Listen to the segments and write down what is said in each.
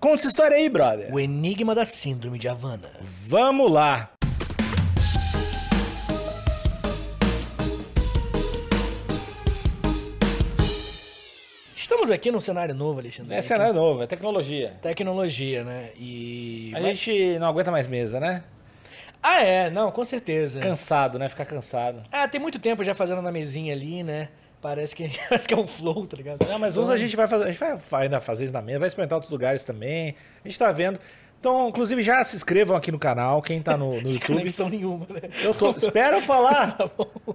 Conta essa história aí, brother. O enigma da síndrome de Havana. Vamos lá. Estamos aqui num cenário novo, Alexandre. É cenário novo, é tecnologia. Tecnologia, né? E. A gente não aguenta mais mesa, né? Ah, é, não, com certeza. Cansado, né? Ficar cansado. Ah, tem muito tempo já fazendo na mesinha ali, né? Parece que, parece que é um flow, tá ligado? Não, mas hoje a gente vai fazer, a gente vai, vai ainda fazer isso na mesa, vai experimentar outros lugares também. A gente tá vendo. Então, inclusive, já se inscrevam aqui no canal, quem tá no, no YouTube. conexão nenhuma, né? Eu tô. Espera eu falar. Tá.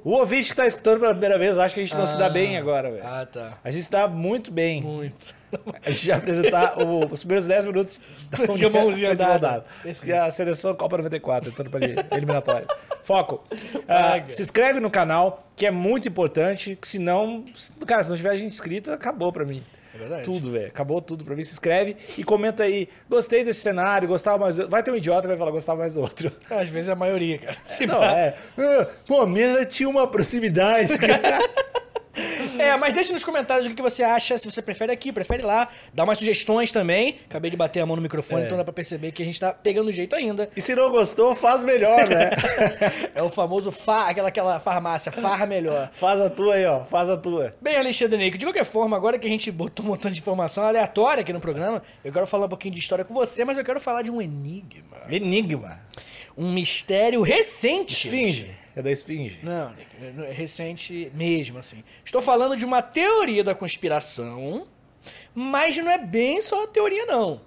O ouvinte que tá escutando pela primeira vez acha que a gente não se dá bem agora, velho. Ah, tá. A gente se dá muito bem. Muito. A gente vai apresentar o- os primeiros 10 minutos da Com a mãozinha dada. Que a seleção Copa 94, entrando para eliminatórias. Foco. Ah, Ah, se inscreve no canal, que é muito importante. Que senão, cara, se não tiver gente inscrita, acabou pra mim. É verdade. Tudo, velho. Acabou tudo pra mim. Se inscreve e comenta aí. Gostei desse cenário, gostava mais do... Vai ter um idiota que vai falar gostava mais do outro. Às vezes é a maioria, cara. Se Não, pá. é. Ah, Pô, minha tinha uma proximidade. É, mas deixa nos comentários o que que você acha, se você prefere aqui, prefere lá. Dá umas sugestões também. Acabei de bater a mão no microfone, É. então dá pra perceber que a gente tá pegando jeito ainda. e se não gostou, faz melhor, né? É o famoso fa, aquela, aquela farmácia, farra melhor. faz a tua aí, ó. Faz a tua. Bem, Alexandre Nick, de qualquer forma, agora que a gente botou um montão de informação aleatória aqui no programa, eu quero falar um pouquinho de história com você, mas eu quero falar de um enigma. Enigma. Um mistério recente. Esfinge. É da esfinge. Não, é recente mesmo, assim. Estou falando de uma teoria da conspiração, mas não é bem só teoria, não.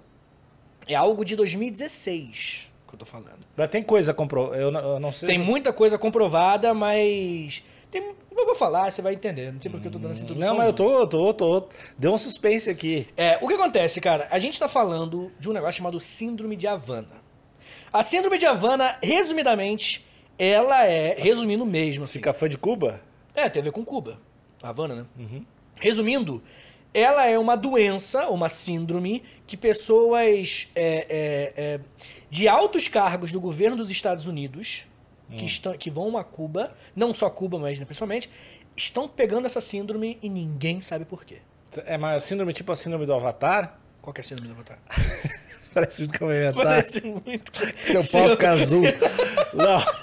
É algo de 2016 que eu tô falando. Mas tem coisa comprou. Eu, não- eu não sei. Tem se- muita coisa comprovada, mas. Tem... Eu vou falar, você vai entender. Não sei porque eu tô dando essa introdução. Não, mas eu tô, tô, tô. Deu um suspense aqui. É, o que acontece, cara? A gente tá falando de um negócio chamado Síndrome de Havana. A Síndrome de Havana, resumidamente, ela é. Resumindo mesmo, assim. Fica fã de Cuba? É, tem a ver com Cuba. Havana, né? Resumindo, ela é uma doença, uma síndrome, que pessoas é, é, é, de altos cargos do governo dos Estados Unidos, que, estão, que vão a Cuba, não só Cuba, mas né, principalmente, estão pegando essa síndrome e ninguém sabe por quê. É uma síndrome tipo a síndrome do Avatar? Qual que é a síndrome do Avatar? Parece muito que eu vou inventar. Parece muito. Teu pau fica azul. Não.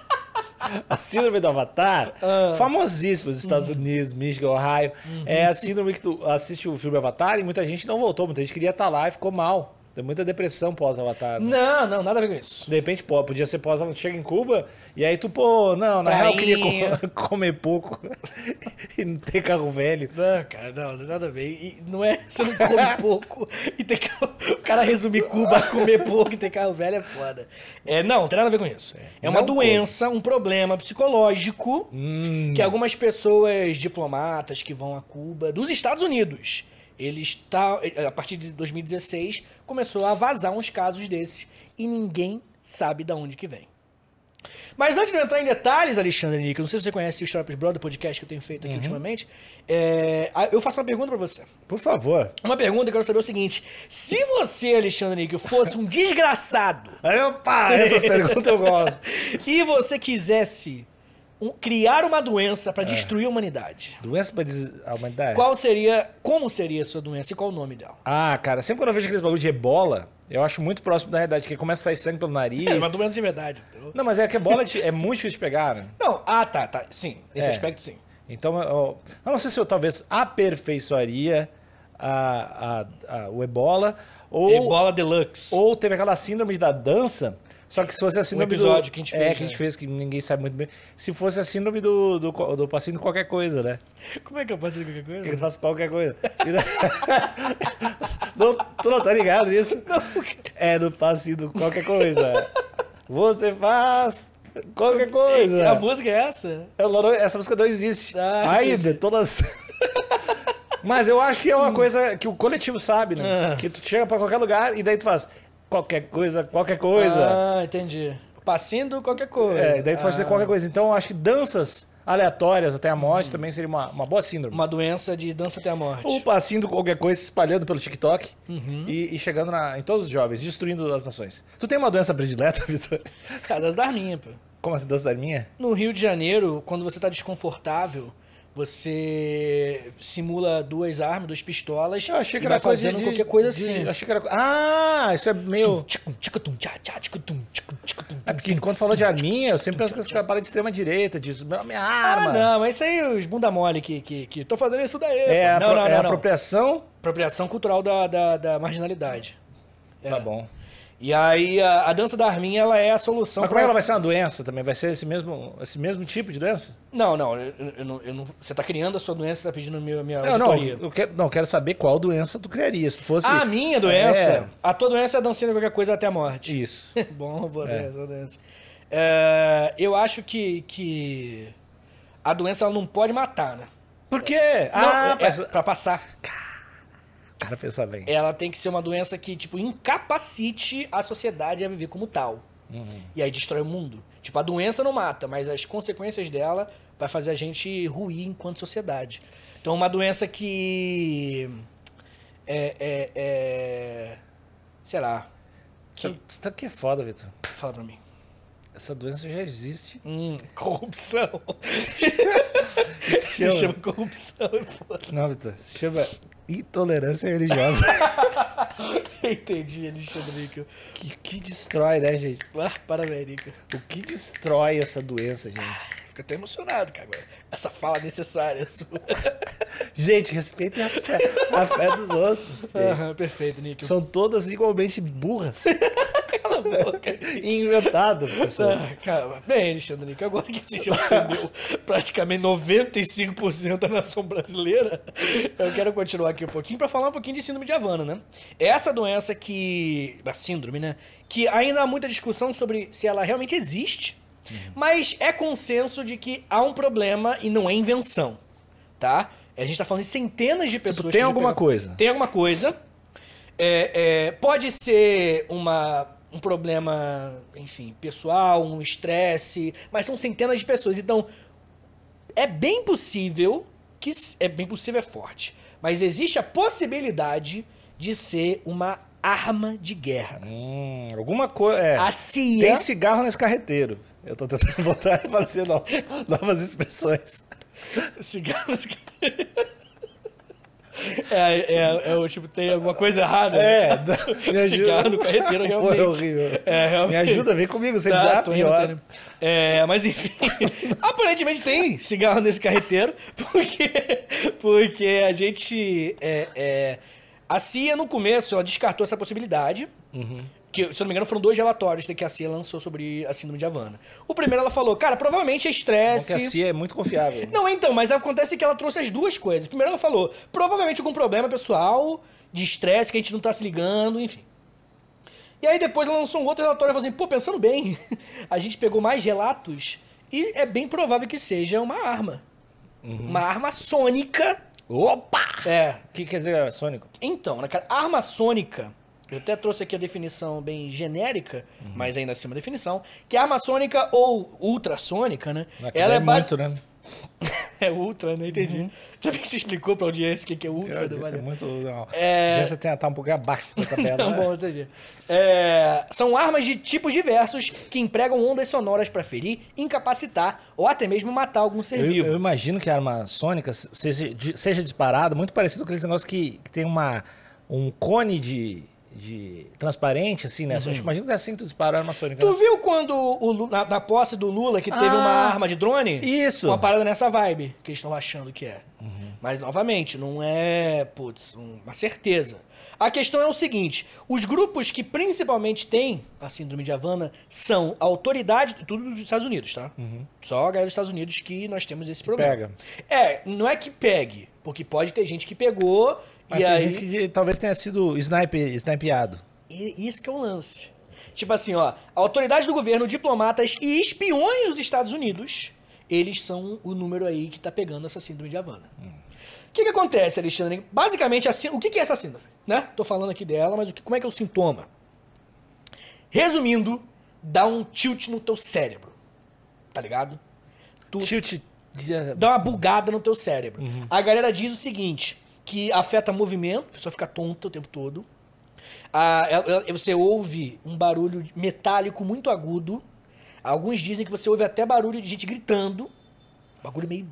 A síndrome do Avatar, Ah. famosíssima nos Estados Uhum. Unidos, Michigan, Ohio. É a síndrome que tu assiste o filme Avatar e muita gente não voltou, muita gente queria estar lá e ficou mal. Tem muita depressão pós-Avatar. né? Não, não, nada a ver com isso. De repente, pô, podia ser pós chega em Cuba e aí tu, pô, não, na real eu queria co- comer pouco e não ter carro velho. Não, cara, não, não tem nada a ver. E não é, você não come pouco e tem que, o cara resumir Cuba a comer pouco e ter carro velho é foda. É, não, não tem nada a ver com isso. É uma Não doença, um problema psicológico Hum, que algumas pessoas, diplomatas que vão a Cuba, dos Estados Unidos, eles tá, a partir de 2016 começou a vazar uns casos desses e ninguém sabe de onde que vem. Mas antes de eu entrar em detalhes, Alexandre Nico, não sei se você conhece o História pros Brother, podcast que eu tenho feito aqui ultimamente, é, eu faço uma pergunta pra você. por favor. Uma pergunta que eu quero saber é o seguinte: se você, Alexandre Nico, fosse um desgraçado opa, essas perguntas eu gosto. e você quisesse um- criar uma doença pra destruir a humanidade, Doença pra des- a humanidade? qual seria, como seria a sua doença e qual o nome dela? Ah, cara, sempre quando eu vejo aqueles bagulho de ebola, eu acho muito próximo da realidade, que começa a sair sangue pelo nariz. É uma doença de verdade. entendeu? Não, mas é que ebola é é muito difícil de pegar, né? Não, ah, tá, tá. Sim, esse É. aspecto sim. Então, eu, eu não sei se eu talvez aperfeiçoaria a, a- a- o ebola, ou, Ebola Deluxe. ou teve aquela síndrome da dança, só que se fosse a síndrome episódio do, que a gente É, fez, que a gente né? fez, que ninguém sabe muito bem. Se fosse a síndrome do, do, do paciente qualquer coisa, né? Como é que eu posso dizer qualquer Que ele coisa? faz qualquer coisa. Não, tu não tá ligado nisso? É do paciente qualquer coisa. Você faz qualquer coisa. A música é essa? Não- Essa música não existe. Ah, Ainda, todas. Mas eu acho que é uma coisa que o coletivo sabe, né? Ah. Que tu chega pra qualquer lugar e daí tu faz qualquer coisa, qualquer coisa. Ah, entendi. Passinho qualquer coisa. é, daí tu pode Ah, qualquer coisa. Então acho que danças aleatórias até a morte também seria uma, uma boa síndrome. Uma doença de dança até a morte. Ou passinho do qualquer coisa se espalhando pelo TikTok Uhum. e, e chegando na- em todos os jovens, destruindo as nações. Tu tem uma doença predileta, Vitor? Cara, das da minha, pô. Como assim, dança da minha? No Rio de Janeiro, quando você tá desconfortável, Você simula duas armas, duas pistolas. Eu achei que era vai coisa fazendo de, qualquer coisa de- assim. eu achei que era... Ah, isso é meio... É porque quando falou de arminha, eu sempre penso que esse cara para de extrema direita, diz, "Meu- minha Ah, arma. não, mas isso aí os bunda mole que, que, que tô fazendo isso daí. É, pô. a, não, não, é não, a não. apropriação? Apropriação cultural da, da, da marginalidade. Tá bom. E aí a, a dança da arminha, ela é a solução Mas como é pra- ela vai ser uma doença também? Vai ser esse mesmo, esse mesmo tipo de doença? Não, não, eu, eu não, eu não- Você tá criando a sua doença, você tá pedindo minha, minha Não, não, auditoria. eu quero, não, quero saber qual doença tu criaria. Se tu fosse... A minha doença, É. a tua doença é dançando qualquer coisa até a morte. Isso. Bom, boa É. doença, boa doença. É, eu acho que, que a doença ela não pode matar, né? Por quê? Não, Ah, é, mas... pra passar. Cara, pensa bem. Ela tem que ser uma doença que, tipo, incapacite a sociedade a viver como tal. Uhum. E aí destrói o mundo. Tipo, a doença não mata, mas as consequências dela vai fazer a gente ruir enquanto sociedade. Então, uma doença que. É. é, é sei lá. Que, aqui é foda, Vitor. fala pra mim. Essa doença já existe. Hum, corrupção. Isso Se chama corrupção, é. Não, Vitor. Se chama intolerância religiosa. Entendi, Alexandre Níquel. que, que destrói, né, gente? Ah, parabéns, Níquel. O que destrói essa doença, gente? Fico até emocionado, cara. Essa fala necessária sua. Gente, respeitem a fé, a fé dos outros. perfeito, Níquel. São todas igualmente burras boca. inventadas, pessoas. Ah, cara, bem, Alexandre Níquel, agora que você já ofendeu praticamente 95% da nação brasileira, eu quero continuar aqui um pouquinho pra falar um pouquinho de síndrome de Havana, né? Essa doença que. a síndrome, né? Que ainda há muita discussão sobre se ela realmente existe, mas é consenso de que há um problema e não é invenção, tá? A gente tá falando de centenas de pessoas Tipo, que tem alguma pegaram- coisa. tem alguma coisa. É, é, pode ser uma, um problema, enfim, pessoal, um estresse, mas são centenas de pessoas. Então, é bem possível que. É bem possível, é forte. Mas existe a possibilidade de ser uma arma de guerra. Hum, alguma coisa. É. A CIA. Tem cigarro nesse carreteiro. Eu tô tentando voltar a fazer no- novas expressões. Cigarros. É, é, é o tipo, tem alguma coisa errada. É, né? me ajuda. Cigarro no carreteiro, realmente. Foi horrível. É, realmente. Me ajuda, vem comigo, você Tá, já pior. indo. É, mas enfim, aparentemente tem cigarro nesse carreteiro, porque, porque a gente. é, é, a CIA, no começo, ela descartou essa possibilidade. Uhum. Que, se eu não me engano, foram dois relatórios que a CIA lançou sobre a síndrome de Havana. O primeiro ela falou, cara, provavelmente é Porque estresse. a CIA é muito confiável. Não, então, mas acontece que ela trouxe as duas coisas. Primeiro ela falou, provavelmente algum problema pessoal, de estresse que a gente não tá se ligando, enfim. E aí depois ela lançou um outro relatório e falou assim, pô, pensando bem, a gente pegou mais relatos e é bem provável que seja uma arma. Uma arma sônica. Opa! É. O que quer dizer sônico? Então, né, cara, arma sônica, eu até trouxe aqui a definição bem genérica, Uhum. mas ainda assim uma definição, que a arma sônica ou ultrassônica, né? Aquilo ela é, é base- muito, né? É ultra, né? Entendi. Sabe que você explicou pra audiência o que é ultra? Eu disse, é muito. Não. É- Já você tem tá um pouquinho abaixo da tabela. Né? bom, entendi. É, são armas de tipos diversos que empregam ondas sonoras pra ferir, incapacitar ou até mesmo matar algum ser Eu, vivo. eu imagino que a arma sônica seja, seja disparada, muito parecido com aqueles negócios que, que tem uma, um cone de, de transparente, assim, né? Acho que imagino que é assim que tu dispara a arma sônica. Tu viu quando o na, na posse do Lula que teve Ah, uma arma de drone? Isso. Uma parada nessa vibe que eles estão achando que é. Mas, novamente, não é, putz, um- uma certeza. A questão é o seguinte: os grupos que principalmente têm a síndrome de Havana são a autoridade, tudo dos Estados Unidos, tá? Só a galera dos Estados Unidos que nós temos esse problema. pega. É, não é que pegue, porque pode ter gente que pegou Mas e tem aí. gente que talvez tenha sido snipe, snipeado. E isso que é o lance. Tipo assim, ó, a autoridade do governo, diplomatas e espiões dos Estados Unidos, eles são o número aí que tá pegando essa síndrome de Havana. O que que acontece, Alexandre? Basicamente, a sí- o que que é essa síndrome? Né? Tô falando aqui dela, mas o que, como é que é o sintoma? Resumindo, dá um tilt no teu cérebro. Tá ligado? Tu Tilt. dá uma bugada no teu cérebro. A galera diz o seguinte, que afeta movimento, a pessoa fica tonta o tempo todo. Ah, você ouve um barulho metálico muito agudo. Alguns dizem que você ouve até barulho de gente gritando. Bagulho meio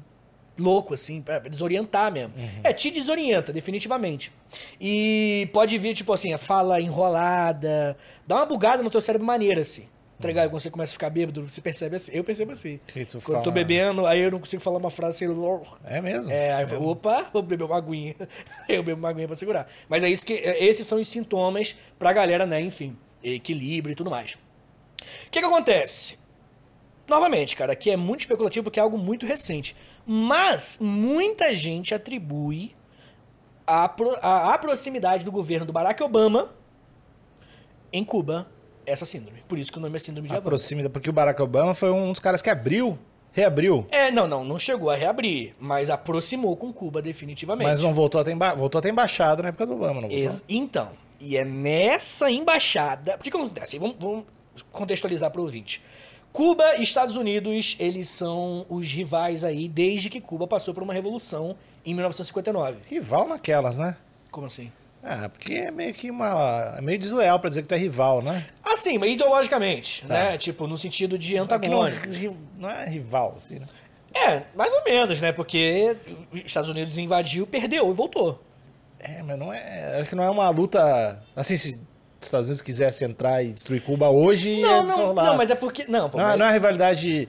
louco, assim, pra desorientar mesmo. É, te desorienta, definitivamente. E pode vir, tipo assim, a fala enrolada, dá uma bugada no teu cérebro maneira, assim. Tá ligado? Quando você começa a ficar bêbado, você percebe assim. Eu percebo assim. Quando eu tô fala- bebendo, aí eu não consigo falar uma frase assim. É mesmo? É, aí eu falo, opa, vou beber uma aguinha. eu bebo uma aguinha pra segurar. Mas é isso que. é, Esses são os sintomas pra galera, né? Enfim, equilíbrio e tudo mais. O que que acontece? Novamente, cara, aqui é muito especulativo porque é algo muito recente. Mas muita gente atribui a, pro- a, a proximidade do governo do Barack Obama em Cuba essa síndrome. Por isso que o nome é síndrome de Havana. Aproxima, porque o Barack Obama foi um dos caras que abriu, reabriu, É, não, não, não chegou a reabrir, mas aproximou com Cuba definitivamente. mas não voltou a ter, emba... voltou a ter embaixada na época do Obama, não voltou? Ex- Então, e é nessa embaixada. Por que, que acontece? Vamos, vamos contextualizar para o ouvinte. Cuba e Estados Unidos, eles são os rivais aí desde que Cuba passou por uma revolução em 1959. Rival naquelas, né? Como assim? Ah, porque é meio que uma. É meio desleal pra dizer que tu é rival, né? Assim, mas ideologicamente, Tá. né? Tipo, no sentido de não, antagônico. ri- não é rival, assim, né? É, mais ou menos, né? Porque os Estados Unidos invadiu, perdeu e voltou. É, mas não é. Acho que não é uma luta. Assim, se os Estados Unidos quisesse entrar e destruir Cuba hoje. Não, não, rolar. não, mas é porque. Não, pô, Não, mas- não é uma rivalidade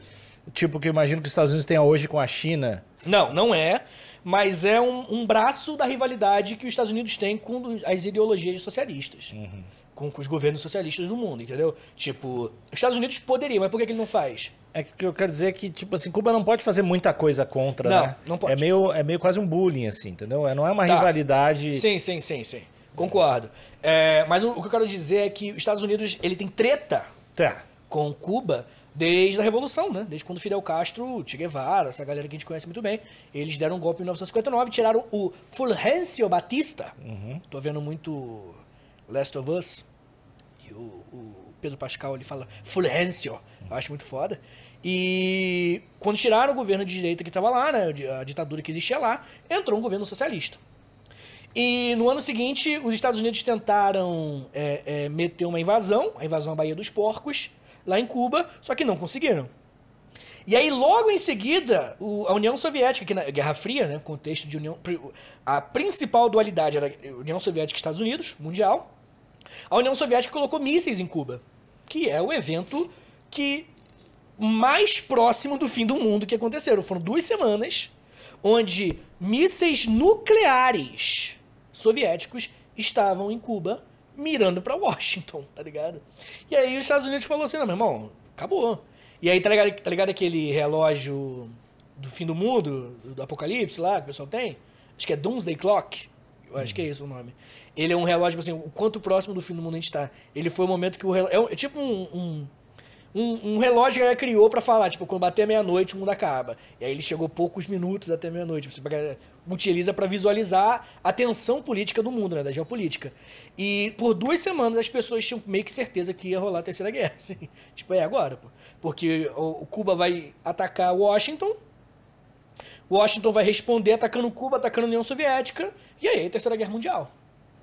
tipo que eu imagino que os Estados Unidos tenham hoje com a China. Não, não é. Mas é um, um braço da rivalidade que os Estados Unidos têm com as ideologias socialistas. Uhum. Com, com os governos socialistas do mundo, entendeu? Tipo, os Estados Unidos poderiam, mas por que, que ele não faz? É que eu quero dizer é que, tipo assim, Cuba não pode fazer muita coisa contra, Não, né? não pode. É meio, é meio quase um bullying, assim, entendeu? É- Não é uma Tá. rivalidade. Sim, sim, sim, sim. Concordo. É, mas o, o que eu quero dizer é que os Estados Unidos ele tem treta Tá. com Cuba desde a Revolução, né? Desde quando Fidel Castro, Che Guevara, essa galera que a gente conhece muito bem, eles deram um golpe em 1959, tiraram o Fulgêncio Batista. Tô vendo muito Last of Us. E o, o Pedro Pascal ele fala Fulgêncio. Eu acho muito foda. E quando tiraram o governo de direita que estava lá, né? A ditadura que existia lá, entrou um governo socialista. E no ano seguinte, os Estados Unidos tentaram é, é, meter uma invasão, a invasão à Baía dos Porcos, lá em Cuba, só que não conseguiram. E aí, logo em seguida, o- a União Soviética, que na Guerra Fria, né, contexto de União. A principal dualidade era União Soviética e Estados Unidos, mundial. A União Soviética colocou mísseis em Cuba, que é o evento que mais próximo do fim do mundo que aconteceram. Foram duas semanas onde mísseis nucleares soviéticos estavam em Cuba mirando pra Washington, tá ligado? E aí os Estados Unidos falou assim, não, meu irmão, acabou. E aí, tá ligado, tá ligado aquele relógio do fim do mundo, do, apocalipse lá, que o pessoal tem? Acho que é Doomsday Clock. Eu acho que é esse o nome. Ele é um relógio, tipo assim, o quanto próximo do fim do mundo a gente tá. Ele foi o momento que o relógio... É, um- é tipo um, um, um- um relógio que ela criou pra falar, tipo, quando bater meia-noite o mundo acaba. E aí ele chegou poucos minutos até meia-noite. Você utiliza pra visualizar a tensão política do mundo, né, da geopolítica. E por duas semanas as pessoas tinham meio que certeza que ia rolar a Terceira Guerra. assim. Tipo, é agora, pô. Porque o Cuba vai atacar Washington, Washington vai responder atacando Cuba, atacando a União Soviética, e aí a Terceira Guerra Mundial.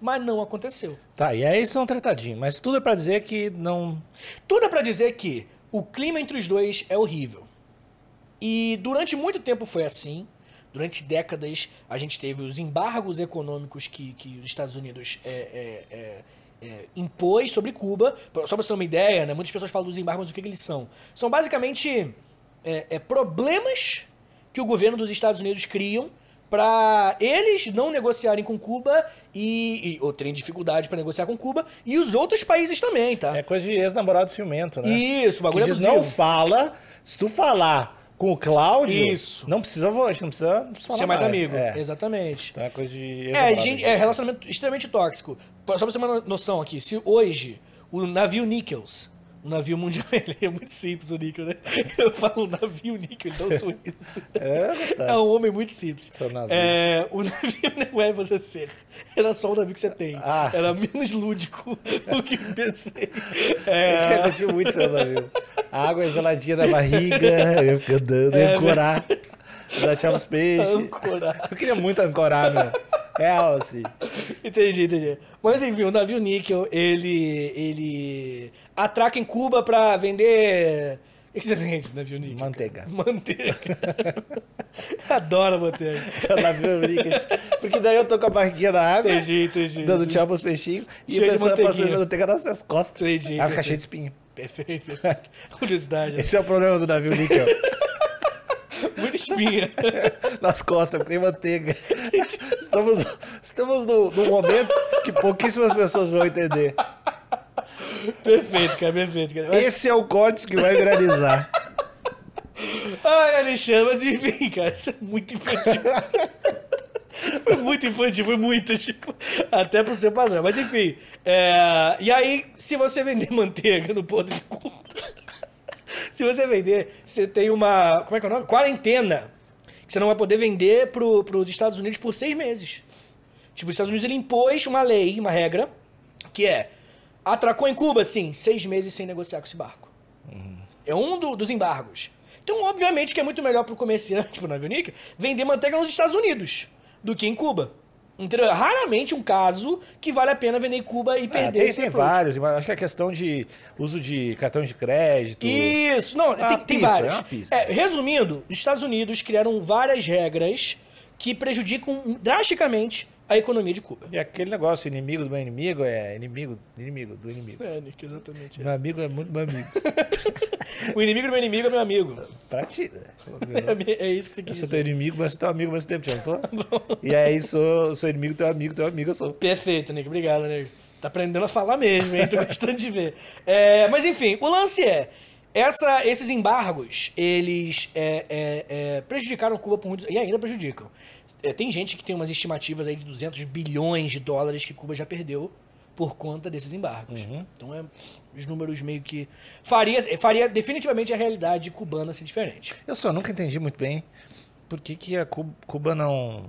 Mas não aconteceu. Tá, e aí são tratadinhos. Mas tudo é pra dizer que não. Tudo é pra dizer que o clima entre os dois é horrível. E durante muito tempo foi assim. Durante décadas, a gente teve os embargos econômicos que, que os Estados Unidos é, é, é, é, impôs sobre Cuba. Só pra você ter uma ideia, né? muitas pessoas falam dos embargos, o que, que eles são? São basicamente é, é, problemas que o governo dos Estados Unidos criam para eles não negociarem com Cuba e, e ou terem dificuldade para negociar com Cuba e os outros países também, tá? É coisa de ex-namorado ciumento, né? Isso, o que bagulho é diz, não fala. Se tu falar com o Cláudio, Isso. não precisa, vo- não precisa, não precisa Ser mais amigo. É. Exatamente. Então é coisa de É, gente, é relacionamento extremamente tóxico. Só pra você ter uma noção aqui, se hoje o navio Nichols, o navio mundial, ele é muito simples o Níquel, né? Eu falo navio Níquel, então eu sou isso. É, gostei. É um homem muito simples. Seu navio. É, o navio não é você ser. Era só o navio que você tem. Ah. Era menos lúdico o que eu pensei. Eu É, curti muito seu navio. A água é geladinha na barriga, eu fico andando, É, ancorar. Dar tchau pros peixes. Ancorar. Eu queria muito ancorar, meu. Real, assim. Entendi, entendi. Mas enfim, o navio Níquel, ele, ele atraca em Cuba pra vender O no navio níquel? Manteiga. Manteiga. Adoro manteiga. Navio níquel. Porque daí eu tô com a barriguinha na água, Entendi, entendi. dando tchau pros peixinhos, e Cheio a pessoa passando manteiga nas costas. Entendi, Aí fica entendi. cheio de espinho. Perfeito, perfeito. Curiosidade. Esse é o problema do navio níquel. Muita espinha. nas costas, tem manteiga. Estamos, estamos no, num momento que pouquíssimas pessoas vão entender. perfeito, cara, perfeito. Cara. Mas- Esse é o corte que vai viralizar. Ai, Alexandre, mas enfim, cara, isso é muito infantil. foi muito infantil, foi muito, tipo, até pro seu padrão. Mas enfim, é, e aí, se você vender manteiga no ponto de se você vender, você tem uma, como é que é o nome? Quarentena. Que você não vai poder vender pro, pros Estados Unidos por seis meses. Tipo, os Estados Unidos ele impôs uma lei, uma regra, que é, atracou em Cuba, sim, seis meses sem negociar com esse barco. É um do- dos embargos. Então, obviamente, que é muito melhor pro comerciante, pro navio níquel, vender manteiga nos Estados Unidos do que em Cuba. Entendeu? É raramente um caso que vale a pena vender em Cuba e Ah, perder tem esse tem approach. vários, acho que é questão de uso de cartão de crédito. Isso, não, tem, tem pizza, várias. é. É, resumindo, os Estados Unidos criaram várias regras que prejudicam drasticamente a economia de Cuba. E aquele negócio, inimigo do meu inimigo é inimigo, inimigo do inimigo. É, Nick, exatamente. Meu amigo é muito meu amigo. O inimigo do meu inimigo é meu amigo. Pra ti, né? É, é isso que você Eu quis sou teu dizer. inimigo, mas sou teu amigo ao mesmo tempo, já não tô? E aí, sou, sou inimigo, teu amigo, teu amigo, eu sou. Perfeito, Nick. Obrigado, Nick. Tá aprendendo a falar mesmo, hein? Tô gostando de ver. É, mas enfim, o lance é. Essa, esses embargos, eles é, é, é, prejudicaram Cuba por muitos... E ainda prejudicam. É, tem gente que tem umas estimativas aí de 200 bilhões de dólares que Cuba já perdeu por conta desses embargos. Então, é, os números meio que... Faria, faria definitivamente a realidade cubana ser diferente. Eu só nunca entendi muito bem por que, que a Cu- Cuba não,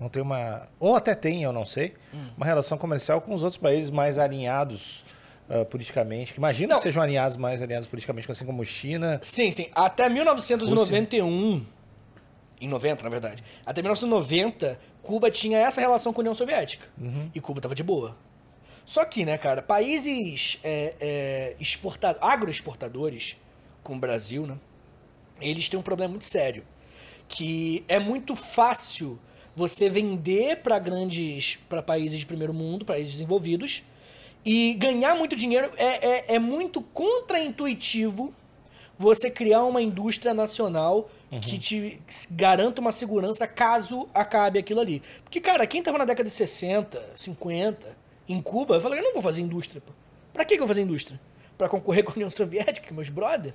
não tem uma. Ou até tem, eu não sei, Hum. uma relação comercial com os outros países mais alinhados ah, politicamente. Que imagino Não. que sejam alinhados mais alinhados politicamente, assim como China. Sim, sim. Até 1991, em 90, na verdade, até 1990, Cuba tinha essa relação com a União Soviética. E Cuba tava de boa. Só que, né, cara, países é, é, exporta- agroexportadores, como o Brasil, né, eles têm um problema muito sério. Que é muito fácil você vender para grandes, para países de primeiro mundo, países desenvolvidos, e ganhar muito dinheiro é, é, é muito contraintuitivo você criar uma indústria nacional que te garanta uma segurança caso acabe aquilo ali. Porque, cara, quem tava na década de 60, 50, em Cuba, falou, eu não vou fazer indústria, pô. Pra que que eu vou fazer indústria? Pra concorrer com a União Soviética, meus brother?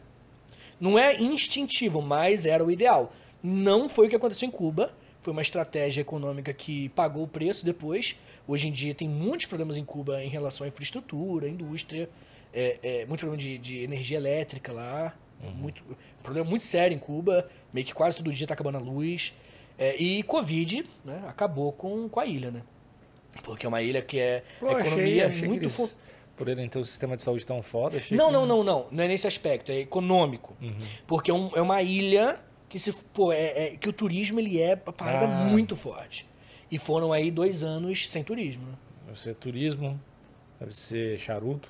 Não é instintivo, mas era o ideal. Não foi o que aconteceu em Cuba. Foi uma estratégia econômica que pagou o preço depois. Hoje em dia tem muitos problemas em Cuba em relação à infraestrutura, à indústria, é, é, muito problema de, de energia elétrica lá. Muito, um problema muito sério em Cuba. Meio que quase todo dia tá acabando a luz. É, e Covid né, acabou com, com a ilha, né? Porque é uma ilha que é Pô, a achei, economia achei muito... que fo- eles, por ele ter um sistema de saúde tão foda, achei não, que... não, não, não. Não é nesse aspecto, é econômico. Uhum. Porque é, um- é uma ilha que se pô, é, é- que o turismo ele é uma parada Ah. muito forte. E foram aí dois anos sem turismo. Né? Deve ser turismo, deve ser charuto,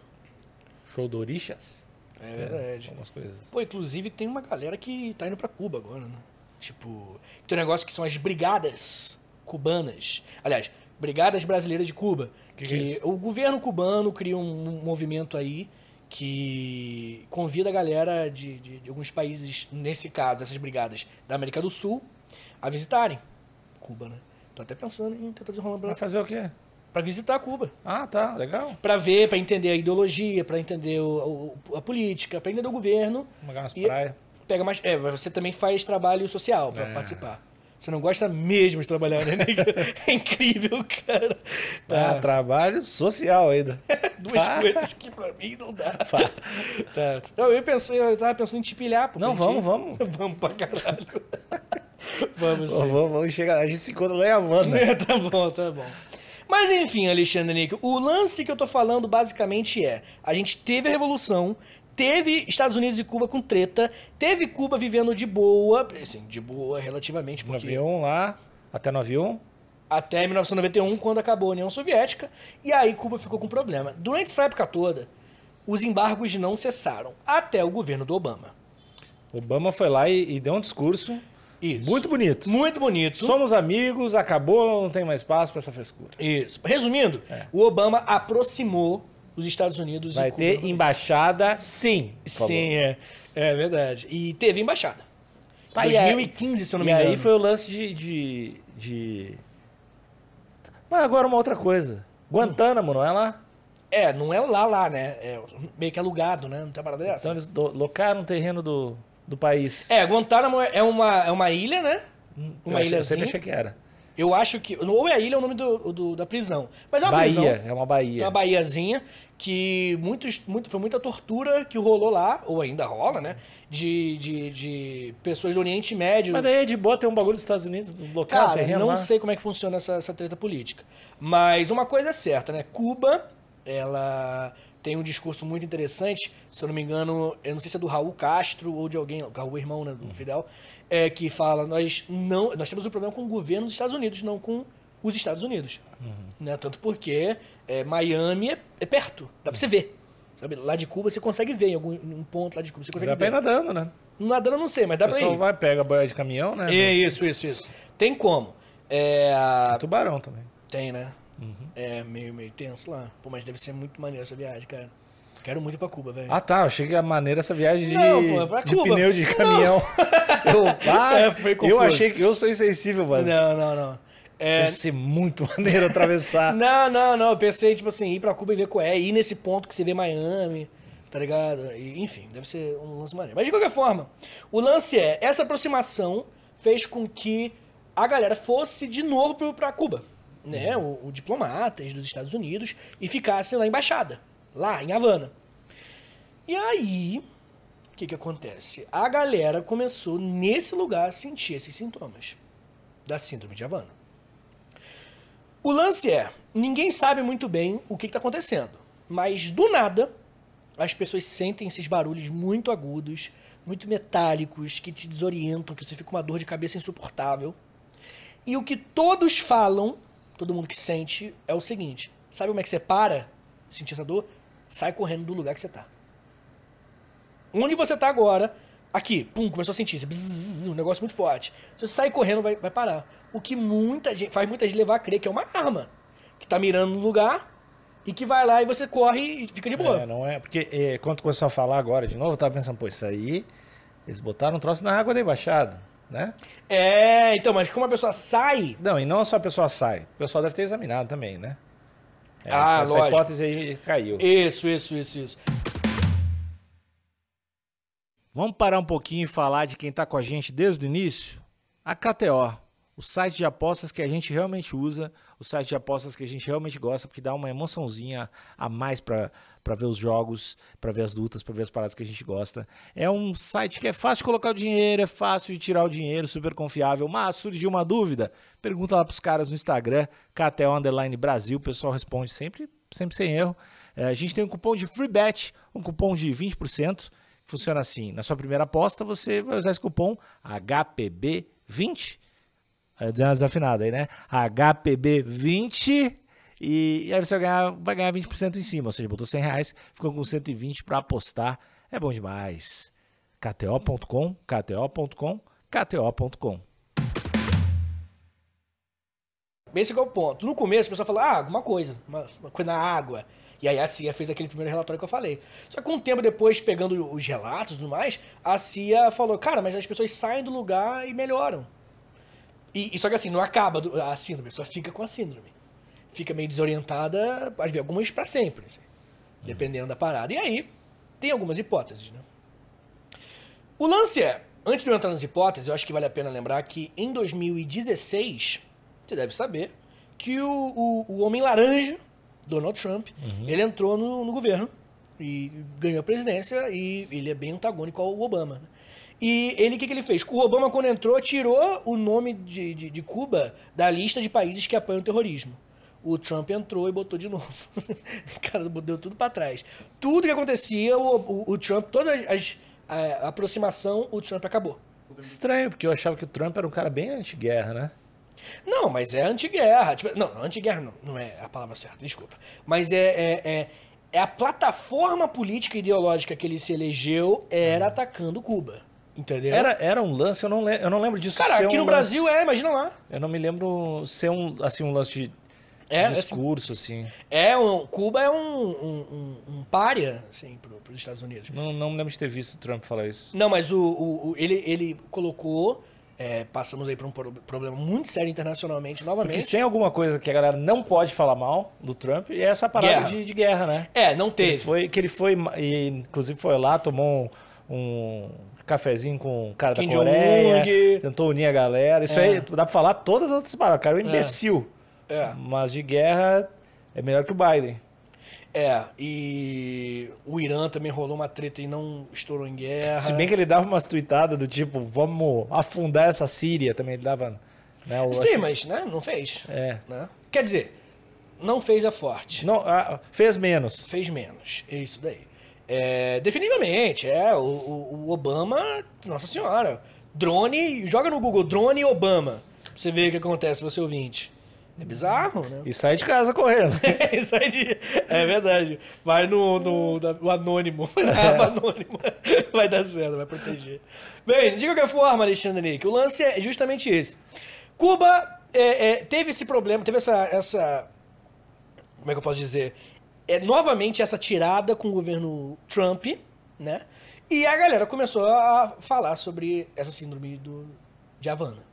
show de orixas. É verdade. Algumas coisas. Pô, inclusive tem uma galera que tá indo pra Cuba agora, né? Tipo, tem um negócio que são as brigadas cubanas. Aliás, brigadas brasileiras de Cuba. Que Que, é o governo cubano cria um movimento aí que convida a galera de, de, de alguns países, nesse caso, essas brigadas da América do Sul, a visitarem Cuba, né? Tô até pensando em tentar desenrolar Vai pra, fazer o quê? pra visitar Cuba. Ah, tá, legal. Pra ver, pra entender a ideologia, pra entender o- o- a política, pra entender o governo. Pagar umas praias. Pega mais. É, você também faz trabalho social pra É. participar. Você não gosta mesmo de trabalhar, né? É incrível, cara. Ah, Tá. trabalho social ainda. Duas tá. coisas que pra mim não dá. Tá. Eu, eu pensei, eu tava pensando em te pilhar, pô. Não, vamos, vamos. Vamos pra caralho. vamos sim. vamos, vamos chegar, a gente se encontra lá em Havana. É, tá bom, tá bom. Mas enfim, Alexandre Nick, o lance que eu tô falando basicamente é: a gente teve a revolução, teve Estados Unidos e Cuba com treta, teve Cuba vivendo de boa, assim, de boa relativamente, No porque avião lá, até no avião. até 1991, quando acabou a União Soviética, e aí Cuba ficou com problema. Durante essa época toda, os embargos não cessaram, até o governo do Obama. Obama foi lá e, e deu um discurso Isso. muito bonito. Muito bonito. Somos amigos, acabou, não tem mais espaço pra essa frescura. Isso. Resumindo, o Obama aproximou os Estados Unidos Vai e Cuba ter embaixada, sim. Sim, é. É verdade. E teve embaixada. Tá, e aí- 2015, se eu não e me engano. aí foi o lance de, de, de- Mas agora uma outra coisa. Guantánamo, não é lá? É, não é lá, lá, né? É meio que alugado, né? Não tem parada dessa. Então eles locaram um terreno do, do país. É, Guantánamo é uma, é uma ilha, né? Eu Uma achei- Eu sempre achei que era. Eu acho que. Ou é a ilha é o nome do, do- da prisão. Mas é uma prisão. Bahia, é uma Bahia. Uma baiazinha que muitos, muito, foi muita tortura que rolou lá, ou ainda rola, né? De, de, de pessoas do Oriente Médio. Mas daí é de boa ter um bagulho dos Estados Unidos, local, Cara, terreno não lá. sei como é que funciona essa, essa treta política. Mas uma coisa é certa, né? Cuba, ela tem um discurso muito interessante, se eu não me engano, eu não sei se é do Raul Castro ou de alguém, o Raul irmão, né, do Fidel, é, que fala, nós não, nós temos um problema com o governo dos Estados Unidos, não com os Estados Unidos. Né? Tanto porque é, Miami é, é perto, dá pra você ver. Sabe? Lá de Cuba você consegue ver em algum um ponto lá de Cuba, você consegue Dá pra ir ver. nadando, né? Nadando eu não sei, mas dá pra ir. vai, pega a boia de caminhão, né? É, isso, isso, isso. Tem como. É, Tem tubarão também. tem, né? É meio, meio tenso lá. Pô, mas deve ser muito maneiro essa viagem, cara. Quero muito ir pra Cuba, velho. Ah, tá. Eu achei que a maneira essa viagem de, Não, pô, é pra de Cuba. pneu de caminhão. eu, ah, É, foi eu achei que eu sou insensível, mas Não, não, não. É, deve ser muito maneiro atravessar. Não, não, não. Eu pensei, tipo assim, ir pra Cuba e ver qual é. Ir nesse ponto que você vê Miami, tá ligado? E, enfim, deve ser um lance maneiro. Mas de qualquer forma, o lance é, essa aproximação fez com que a galera fosse de novo pra Cuba. Né? O, o diplomatas dos Estados Unidos e ficassem na embaixada, lá em Havana. E aí, o que que acontece? A galera começou nesse lugar a sentir esses sintomas da síndrome de Havana. O lance é, ninguém sabe muito bem o que está acontecendo, mas do nada as pessoas sentem esses barulhos muito agudos, muito metálicos, que te desorientam, que você fica com uma dor de cabeça insuportável. E o que todos falam, todo mundo que sente, é o seguinte: sabe como é que você para sentir essa dor? Sai correndo do lugar que você tá. Onde você tá agora, aqui, pum, começou a sentir bzzz, um negócio muito forte. Se você sair correndo, vai, vai parar. O que muita gente faz muita gente levar a crer que é uma arma que tá mirando no lugar e que vai lá e você corre e fica de boa. É, não é? Porque é, quando começou a falar agora de novo, eu tava pensando, pô, isso aí, eles botaram um troço na água da embaixada, né? É, então, mas como a pessoa sai. Não, e não só a pessoa sai, o pessoal deve ter examinado também, né? É, Ah, essa, essa hipótese aí caiu. Isso, isso, isso, isso. Vamos parar um pouquinho e falar de quem tá com a gente desde o início? A KTO, o site de apostas que a gente realmente usa, o site de apostas que a gente realmente gosta, porque dá uma emoçãozinha a mais para ver os jogos, para ver as lutas, para ver as paradas que a gente gosta. É um site que é fácil de colocar o dinheiro, é fácil de tirar o dinheiro, super confiável. Mas surgiu uma dúvida? Pergunta lá pros caras no Instagram, KTO Underline Brasil, o pessoal responde sempre, sempre sem erro. É, a gente tem um cupom de free bet, um cupom de 20%. Funciona assim: na sua primeira aposta, você vai usar esse cupom HPB20. É, desafinada aí, né? HPB20. E, e aí você vai ganhar, vai ganhar 20% em cima. Ou seja, botou 100 reais, ficou com 120 para apostar. É bom demais. KTO.com, KTO.com, KTO.com. Esse que é o ponto. No começo, a pessoa fala, ah, alguma coisa, uma, uma coisa na água. E aí a CIA fez aquele primeiro relatório que eu falei. Só que um tempo depois, pegando os relatos e tudo mais, a CIA falou, cara, mas as pessoas saem do lugar e melhoram. E, e só que assim, não acaba a síndrome, pessoa fica com a síndrome. Fica meio desorientada, às vezes, algumas pra sempre, assim, dependendo da parada. E aí, tem algumas hipóteses, né? O lance é, antes de eu entrar nas hipóteses, eu acho que vale a pena lembrar que em 2016, você deve saber, que o, o, o Homem Laranja, Donald Trump, ele entrou no, no governo e ganhou a presidência e ele é bem antagônico ao Obama. né? E ele, o que, que ele fez? O Obama, quando entrou, tirou o nome de, de, de Cuba da lista de países que apoiam o terrorismo. O Trump entrou e botou de novo. o cara deu tudo pra trás. Tudo que acontecia, o, o, o Trump, toda as, a, a aproximação, o Trump acabou. Estranho, porque eu achava que o Trump era um cara bem anti-guerra, né? Não, mas é antiguerra. Tipo, não, antiguerra não, não é a palavra certa, desculpa. Mas é, é, é, é a plataforma política e ideológica que ele se elegeu era atacando Cuba. Entendeu? Era, era um lance, eu não, eu não lembro disso Cara, aqui um no lance- Brasil é, imagina lá. Eu não me lembro ser um, assim, um lance de É, assim, discurso, assim. é um, Cuba é um, um, um, pária, assim, pro, pros Estados Unidos. Não, não me lembro de ter visto o Trump falar isso. Não, mas o, o- o- ele, ele colocou. é, passamos aí por um pro- problema muito sério internacionalmente, novamente. Porque se tem alguma coisa que a galera não pode falar mal do Trump, é essa parada Guerra. De, de guerra, né? É, não Ele teve. foi, que ele foi, e, inclusive foi lá, tomou um, um cafezinho com o cara Kim da Coreia, tentou unir a galera. Isso É. aí, dá pra falar todas as outras paradas. O cara é um imbecil. É. Mas de guerra é melhor que o Biden. É, e o Irã também rolou uma treta e não estourou em guerra. Se bem que ele dava umas tweetadas do tipo, vamos afundar essa Síria, também ele dava. Né, o- Sim, mas né, não fez. É. Né? Quer dizer, não fez a forte. Não, ah, fez menos. Fez menos. É isso daí. É, definitivamente, é. O, o- Obama, nossa senhora. Drone, joga no Google drone Obama. Pra você ver o que acontece, você ouvinte. É bizarro, né? E sai de casa correndo. Isso aí de- é verdade. Vai no, no, no anônimo. Na aba anônima. Vai dar certo, vai proteger. Bem, de qualquer forma, Alexandre Nick, o lance é justamente esse. Cuba é, é, teve esse problema, teve essa, essa. Como é que eu posso dizer? É, novamente essa tirada com o governo Trump, né? E a galera começou a falar sobre essa síndrome do, de Havana.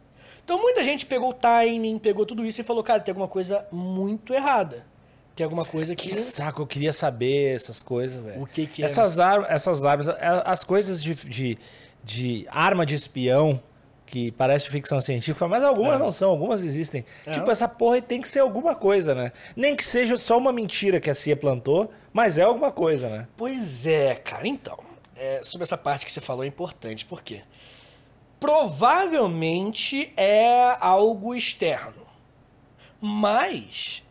Então muita gente pegou o timing, pegou tudo isso e falou, cara, tem alguma coisa muito errada. Tem alguma coisa que. Que saco, eu queria saber essas coisas, velho. O que que é? Essas, ar essas armas, as coisas de, de, de arma de espião, que parece de ficção científica, mas algumas não são, algumas existem. É. Tipo, essa porra tem que ser alguma coisa, né? Nem que seja só uma mentira que a CIA plantou, mas é alguma coisa, né? Pois é, cara. Então, é, sobre essa parte que você falou é importante. Por quê? Provavelmente é algo externo. Mas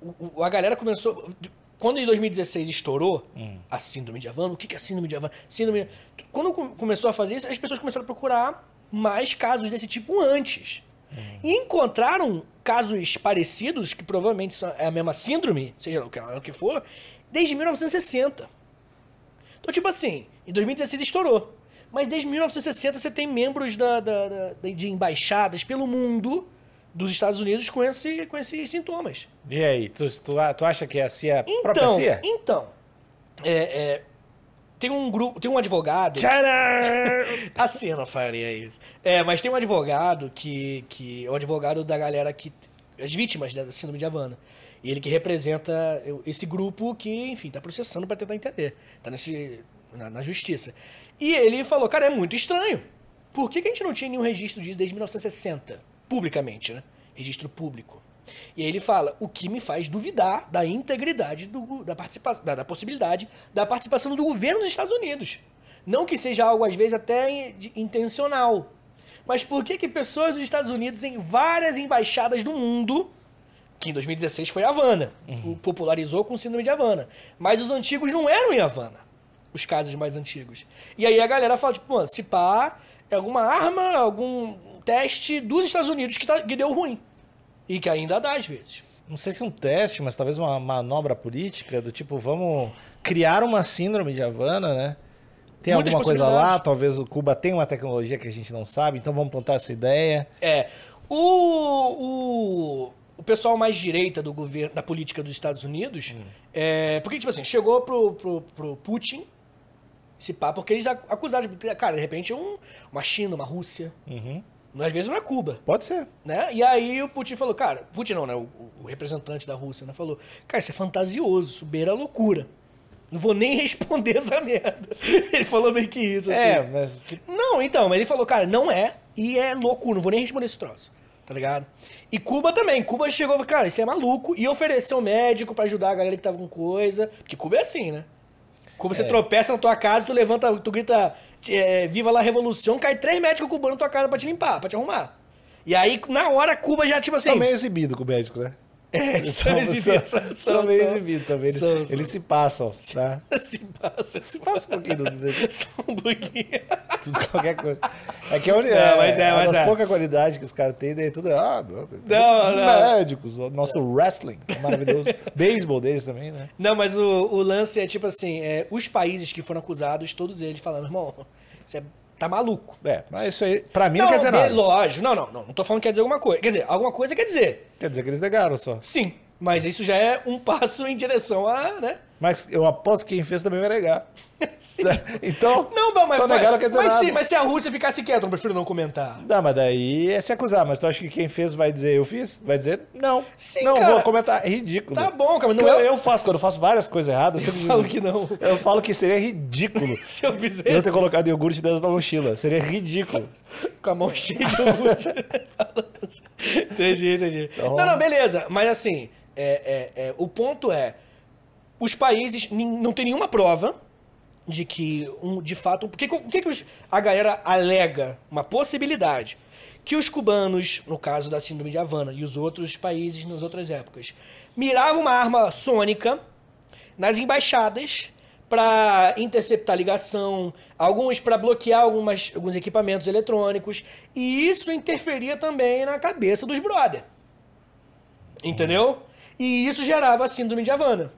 o- o- a galera começou. Quando em 2016 estourou a síndrome de Havana, o que é a síndrome de Havana? Síndrome. Quando com- começou a fazer isso, as pessoas começaram a procurar mais casos desse tipo antes. E encontraram casos parecidos, que provavelmente são- é a mesma síndrome, seja o que, for, desde 1960. Então, tipo assim, em 2016 estourou. Mas desde 1960 você tem membros da, da- da- de embaixadas pelo mundo dos Estados Unidos com, esse, com esses sintomas. E aí, tu, tu, tu acha que é a CIA, a própria Então, CIA? então é, é, tem um grupo, tem um advogado. Assim eu não faria isso. É, mas tem um advogado que, que é o advogado da galera que. as vítimas da síndrome de Havana. E ele que representa esse grupo que, enfim, tá processando pra tentar entender. Tá nesse, na, na justiça. E ele falou, cara, é muito estranho. Por que, que a gente não tinha nenhum registro disso desde 1960? Publicamente, né? Registro público. E aí ele fala, o que me faz duvidar da integridade do, da participação, da, da possibilidade da participação do governo dos Estados Unidos. Não que seja algo, às vezes, até intencional. Mas por que que pessoas dos Estados Unidos em várias embaixadas do mundo, que em 2016 foi Havana, o popularizou com o síndrome de Havana, mas os antigos não eram em Havana, os casos mais antigos. E aí a galera fala, tipo, mano, se pá, é alguma arma, algum teste dos Estados Unidos que, tá- que deu ruim. E que ainda dá às vezes. Não sei se um teste, mas talvez uma manobra política do tipo, vamos criar uma síndrome de Havana, né? Tem Muitas alguma coisa lá, talvez o Cuba tenha uma tecnologia que a gente não sabe, então vamos plantar essa ideia. É. O, o, o pessoal mais direita do governo, da política dos Estados Unidos, é, porque, tipo assim, chegou pro, pro, pro Putin esse pá, porque eles ac- acusaram, de, cara, de repente é um, uma China, uma Rússia, Uhum. Às vezes não é Cuba, Pode ser. né? E aí o Putin falou, cara, Putin não, né? O, o representante da Rússia, né? Falou, cara, isso é fantasioso, isso beira a loucura. Não vou nem responder essa merda. Ele falou meio que isso, assim. É, mas Não, então, mas ele falou, cara, não é, e é loucura, não vou nem responder esse troço, tá ligado? E Cuba também, Cuba chegou e falou, cara, isso é maluco, e ofereceu médico pra ajudar a galera que tava com coisa, porque Cuba é assim, né? Você É. tropeça na tua casa, tu levanta, tu grita, é, viva lá a revolução, cai três médicos cubanos na tua casa pra te limpar, pra te arrumar. E aí, na hora, Cuba já, tipo assim... são meio exibidos com o médico, né? É, são exibidos, são, são- são meio são- exibidos também. Eles, são- são. eles se passam, tá? Se passa, Se passa um pouquinho do, Só um pouquinho. tudo, qualquer coisa. É que é, uni- É, mas é, mas é. poucas qualidades que os caras têm, daí tudo. Ah, meu, tem Não, muitos não. médicos, o nosso wrestling é maravilhoso. Beisebol deles também, né? Não, mas o, o lance é tipo assim, é, os países que foram acusados, todos eles falando, irmão, isso é tá maluco. É, mas isso aí, pra mim não, quer dizer nada. Lógico, não, não, não. Não tô falando que quer dizer alguma coisa. Quer dizer, alguma coisa quer dizer. Quer dizer que eles negaram só. Sim. Mas isso já é um passo em direção a, né? Mas eu aposto que quem fez também vai negar. Sim. Então, Não, mas, mas, negar não quer dizer mas, nada. se, mas se a Rússia ficasse quieta, eu prefiro não comentar. Não, mas daí é se acusar. Mas tu acha que quem fez vai dizer eu fiz? Vai dizer não. Sim, não, cara. vou comentar. É ridículo. Tá bom, cara, não eu, é- eu faço, quando eu faço várias coisas erradas, eu, sempre falo que não. Eu falo que seria ridículo Se eu eu fizesse ter colocado iogurte dentro da mochila. Seria ridículo. com a mão cheia de iogurte. entendi, entendi. Então- Não, não, beleza. Mas assim, é, é, é, o ponto é, os países não tem nenhuma prova de que, um, de fato, porque o que, que os- a galera alega? Uma possibilidade. Que os cubanos, no caso da síndrome de Havana, e os outros países nas outras épocas, miravam uma arma sônica nas embaixadas para interceptar ligação, alguns para bloquear algumas, alguns equipamentos eletrônicos, e isso interferia também na cabeça dos brother. Entendeu? E isso gerava a síndrome de Havana.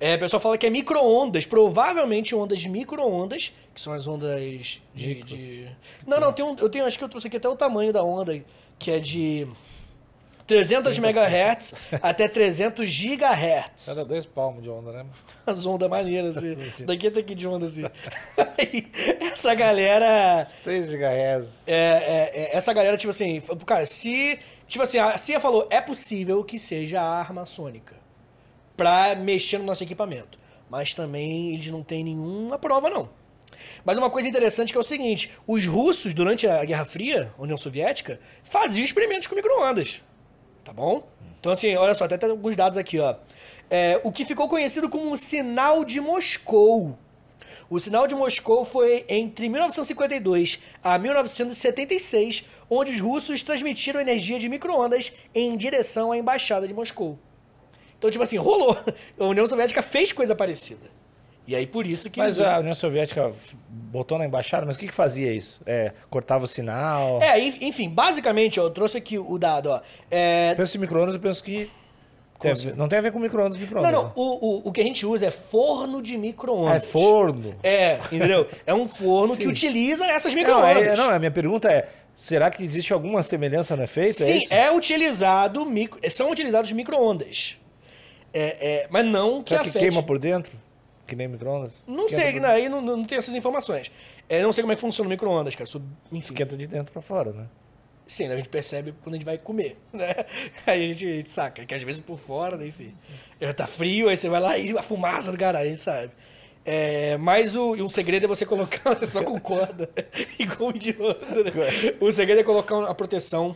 É, o pessoal fala que é micro-ondas, provavelmente ondas de micro-ondas, que são as ondas de. de- Não, não, tem um, eu tenho, acho que eu trouxe aqui até o tamanho da onda, que é de 300 MHz até 300 GHz. Cada dois palmos de onda, né? As ondas maneiras, assim. Daqui até aqui de onda, assim. Essa galera. 6 GHz. É, é, é, essa galera, tipo assim, cara, se. Tipo assim, a CIA falou, é possível que seja arma sônica pra mexer no nosso equipamento. Mas também eles não têm nenhuma prova, não. Mas uma coisa interessante que é o seguinte: os russos, durante a Guerra Fria, União Soviética, faziam experimentos com micro-ondas. Tá bom? Então, assim, olha só, até tem alguns dados aqui, ó. É, o que ficou conhecido como o Sinal de Moscou. O Sinal de Moscou foi entre 1952 a 1976, onde os russos transmitiram energia de micro-ondas em direção à embaixada de Moscou. Então, tipo assim, rolou. A União Soviética fez coisa parecida. E aí, por isso que... Mas eles- a União Soviética botou na embaixada, mas o que, que fazia isso? É, cortava o sinal? É, en- enfim, basicamente, ó, eu trouxe aqui o dado, ó. É, Penso em micro-ondas, eu penso que. tem assim? ver- não tem a ver com micro-ondas, Não, micro-ondas. não, né? o, o, o que a gente usa é forno de micro-ondas. é forno. É, entendeu? É um forno que utiliza essas Não, micro-ondas. é, não, a minha pergunta é: será que existe alguma semelhança no efeito? é Sim, isso? é utilizado, micro, são utilizados micro-ondas. É, é, mas não que Será que afete... queima por dentro? Que nem micro-ondas? Não Esquenta sei, por- né, aí não, não tem essas informações. É, não sei como é que funciona o micro-ondas, cara. Enfim, Esquenta de dentro pra fora, né? sim, a gente percebe quando a gente vai comer, né? Aí a gente, a gente saca, que às vezes por fora, né, enfim. Já tá frio, aí você vai lá e a fumaça do caralho, a gente sabe. É, mas o, segredo é você colocar, você só com corda e com idiota, né? O segredo é colocar a proteção,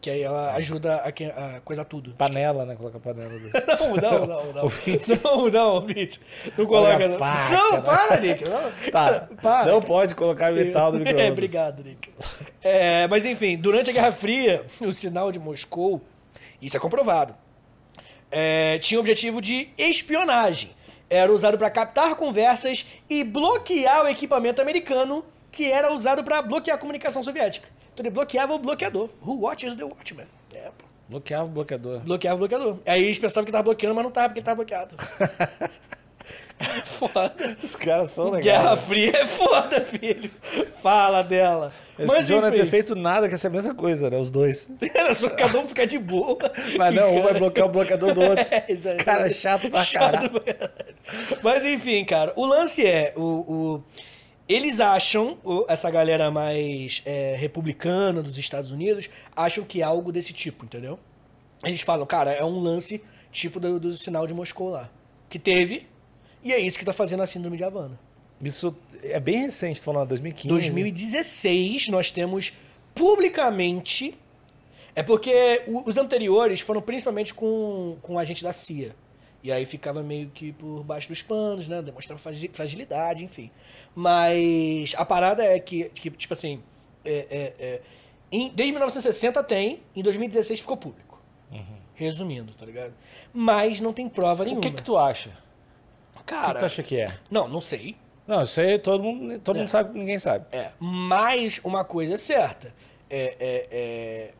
que aí ela ajuda a, a coisar tudo. Panela, né? Coloca panela. Não, não, não, não. Ouvinte. Não, não, ouvinte. Não coloca. Olha a não. faca, não, né? para, Nick. Não, Tá. para. Não pode colocar metal no micro-ondas. É, obrigado, Nick. É, mas enfim, durante a Guerra Fria, o sinal de Moscou, isso é comprovado, é, tinha o objetivo de espionagem. Era usado para captar conversas e bloquear o equipamento americano, que era usado para bloquear a comunicação soviética. Então ele bloqueava o bloqueador. Who watches the watchman? É, pô. Bloqueava o bloqueador. Bloqueava o bloqueador. Aí eles pensavam que tava bloqueando, mas não tava, porque ele tava bloqueado. foda. Os caras são legais. Guerra né? Fria é foda, filho. Fala dela. Eles mas não ter feito nada, que essa é a mesma coisa, né? Os dois. era só cada um ficar de boa. Mas não, um vai bloquear o bloqueador do outro. É, Os caras chato pra Chato pra caralho. Mas enfim, cara, o lance é, o, o- eles acham, essa galera mais é, republicana dos Estados Unidos, acham que é algo desse tipo, entendeu? Eles falam, cara, é um lance tipo do, do sinal de Moscou lá. Que teve, e é isso que tá fazendo a síndrome de Havana. Isso é bem recente, falando, 2015. 2016, nós temos publicamente. É porque os anteriores foram principalmente com, com o agente da CIA. E aí ficava meio que por baixo dos panos, né? Demonstrava fragi- fragilidade, enfim. Mas a parada é que, que, tipo assim, é- é- é, em- desde 1960 tem, em 2016 ficou público. Resumindo, tá ligado? Mas não tem prova O nenhuma. que que tu acha? O que Cara, que tu acha que é? não, não sei. Não, isso aí todo mundo, todo É. mundo sabe, ninguém sabe. É, mas uma coisa é certa. É, é, é,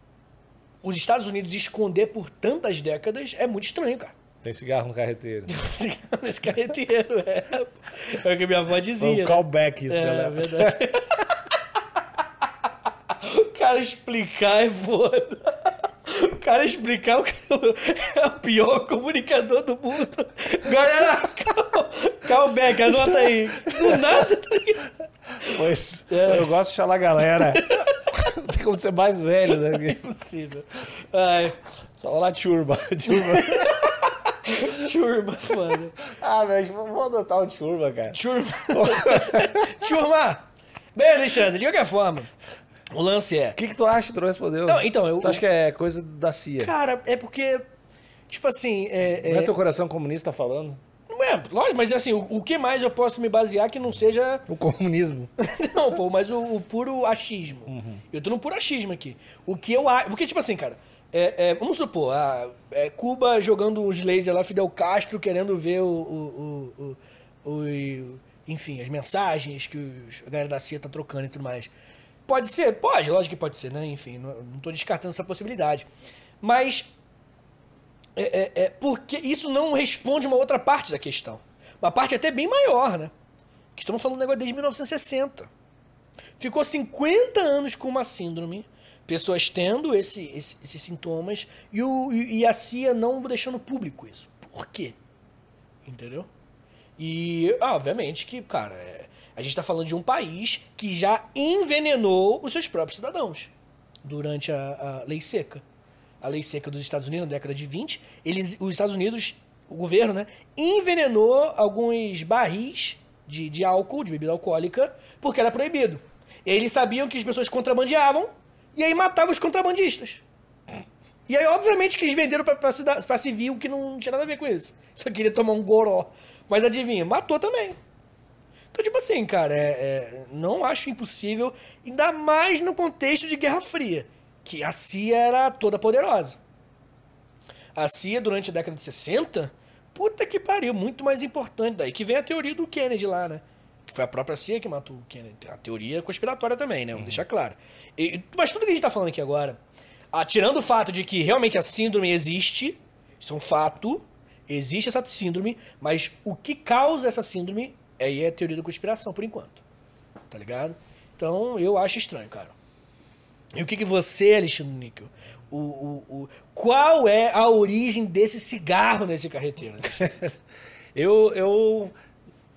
os Estados Unidos esconder por tantas décadas é muito estranho, cara. Tem cigarro no carreteiro. Nesse carreteiro, é. É o que minha avó Foi dizia. um né? callback isso, É, galera. verdade. cara explicar é foda. O cara explicar o cara é o pior comunicador do mundo. Galera, Calbeck, anota aí. Do nada, tá? Pois, eu gosto de falar galera. Não tem como ser mais velho, né? Impossível. Ai, Só falar turma. turma. turma, foda. Ah, mas vamos adotar o turma, cara. Turma. Turma. Bem, Alexandre, de qualquer forma, o lance é... O que, que tu acha? Tu não respondeu. Não, então, eu... Tu acha que é coisa da CIA? Cara, é porque... Tipo assim, é, Não é é, teu coração comunista falando? É, lógico, mas assim, o, o que mais eu posso me basear que não seja. O comunismo. não, pô, mas o, o puro achismo. Eu tô no puro achismo aqui. O que eu acho. Porque, tipo assim, cara, é, é, vamos supor, a, é, Cuba jogando uns lasers lá, Fidel Castro querendo ver o, o- o- enfim, as mensagens que os, a galera da CIA tá trocando e tudo mais. Pode ser? Pode, lógico que pode ser, né? Enfim, não, não tô descartando essa possibilidade. Mas é, é, é, porque isso não responde uma outra parte da questão. Uma parte até bem maior, né? Que estamos falando de um negócio desde 1960. Ficou 50 anos com uma síndrome, pessoas tendo esse, esse- esses sintomas e, o, e a CIA não deixando público isso. Por quê? Entendeu? E, ah, obviamente, que, cara, é, a gente está falando de um país que já envenenou os seus próprios cidadãos durante a, a lei seca. A lei seca dos Estados Unidos na década de 20, eles, os Estados Unidos, o governo, né, envenenou alguns barris de, de álcool, de bebida alcoólica, porque era proibido. E aí eles sabiam que as pessoas contrabandeavam e aí matavam os contrabandistas. E aí, obviamente, que eles venderam pra, pra, cida- pra civil que não tinha nada a ver com isso. Só queria tomar um goró. Mas adivinha, matou também. Então, tipo assim, cara, é, é, não acho impossível, ainda mais no contexto de Guerra Fria, que a CIA era toda poderosa. A CIA, durante a década de 60, puta que pariu, muito mais importante. Daí que vem a teoria do Kennedy lá, né? Que foi a própria CIA que matou o Kennedy. A teoria conspiratória também, né? Vamos deixar claro. E- mas tudo que a gente tá falando aqui agora, ah, tirando o fato de que realmente a síndrome existe, isso é um fato, existe essa síndrome, mas o que causa essa síndrome aí é a teoria da conspiração, por enquanto. Tá ligado? Então, eu acho estranho, cara. E o que, que você, Alexandre Níquel, o, o, o, qual é a origem desse cigarro nesse carreteiro? Eu, eu,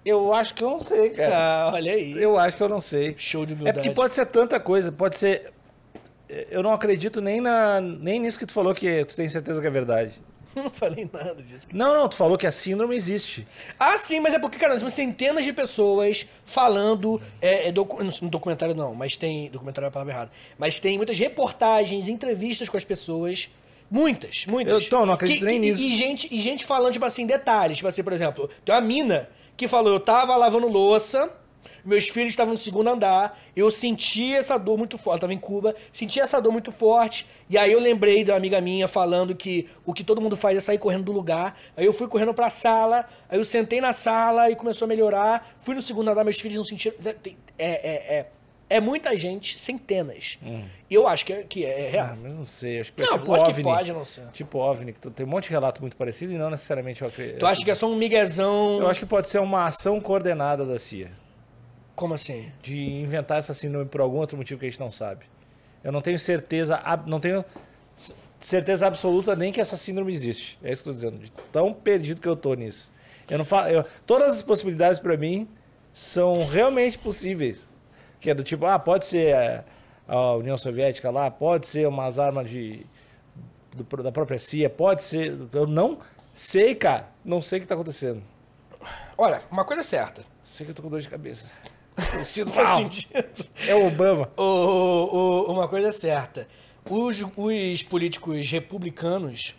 eu acho que eu não sei, cara. ah, olha aí. Eu acho que eu não sei. Show de É humildade. porque pode ser tanta coisa, pode ser. Eu não acredito nem, na, nem nisso que tu falou que tu tem certeza que é verdade. Eu não falei nada disso. Não, não, tu falou que a síndrome existe. Ah, sim, mas é porque, cara, nós temos centenas de pessoas falando. É, é docu- não, documentário não, mas tem. Documentário é a palavra errada. Mas tem muitas reportagens, entrevistas com as pessoas. Muitas, muitas. Eu, então, não acredito Que- nem e- nisso. E gente, e gente falando, tipo assim, detalhes. Tipo assim, por exemplo, tem uma mina que falou: eu tava lavando louça. Meus filhos estavam no segundo andar, eu senti essa dor muito forte, eu tava em Cuba, senti essa dor muito forte, e aí eu lembrei de uma amiga minha falando que o que todo mundo faz é sair correndo do lugar. Aí eu fui correndo pra sala, aí eu sentei na sala e começou a melhorar. Fui no segundo andar, meus filhos não sentiram. É, é, é, é muita gente, centenas. Eu acho que é, que é Ah, real. mas não sei, acho que é Não, tipo lógico OVNI. que pode não ser. Tipo OVNI, que tu tem um monte de relato muito parecido e não necessariamente eu acredito. Tu acha que é só um miguezão? Eu acho que pode ser uma ação coordenada da CIA. Como assim? De inventar essa síndrome por algum outro motivo que a gente não sabe. Eu não tenho certeza, não tenho certeza absoluta nem que essa síndrome existe. É isso que eu tô dizendo. Tão perdido que eu tô nisso. Eu não falo, eu- todas as possibilidades para mim são realmente possíveis. Que é do tipo, ah, pode ser a, a União Soviética lá, pode ser umas armas de do- da própria CIA, pode ser. Eu não sei, cara. Não sei o que tá acontecendo. Olha, uma coisa é certa. Sei que eu tô com dor de cabeça. Faz sentido. É o Obama. O- o- uma coisa é certa. Os, os políticos republicanos,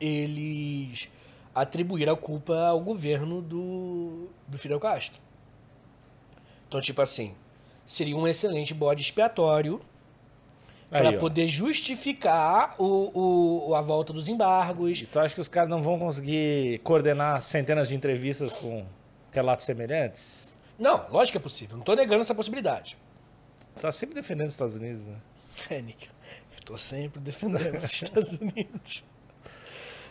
eles atribuíram a culpa ao governo do, do Fidel Castro. Então, tipo assim, seria um excelente bode expiatório para poder justificar o, o- a volta dos embargos. E tu acha que os caras não vão conseguir coordenar centenas de entrevistas com relatos semelhantes? Não, lógico que é possível. Não tô negando essa possibilidade. Tá sempre defendendo os Estados Unidos, né? É, Nick. Eu tô sempre defendendo os Estados Unidos.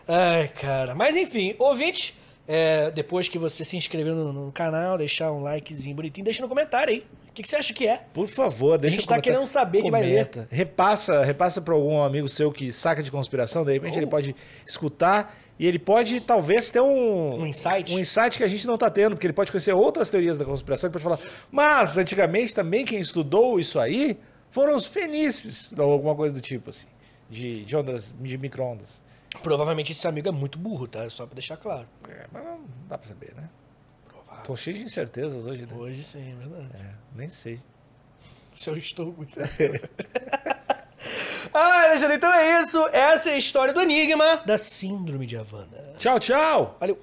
Ai, cara. Mas enfim, ouvinte, é, depois que você se inscrever no, no canal, deixar um likezinho bonitinho, deixa no comentário aí. O que, que você acha que é? Por favor, deixa gente um tá comentário. querendo saber, a gente vai ler. Comenta. Repassa, repassa para algum amigo seu que saca de conspiração, de repente Oh. ele pode escutar e ele pode talvez ter um Um insight? um insight que a gente não tá tendo, porque ele pode conhecer outras teorias da conspiração, ele pode falar: "Mas antigamente também quem estudou isso aí foram os fenícios", ou alguma coisa do tipo assim, de, de ondas de microondas. Provavelmente esse amigo é muito burro, tá? Só pra deixar claro. É, mas não dá para saber, né? Provável. Tô cheio de incertezas hoje, né? Hoje sim, é verdade. É, nem sei. Se eu estou com certeza. Ah, Alexandre, então é isso. Essa é a história do enigma da Síndrome de Havana. Tchau, tchau. Valeu.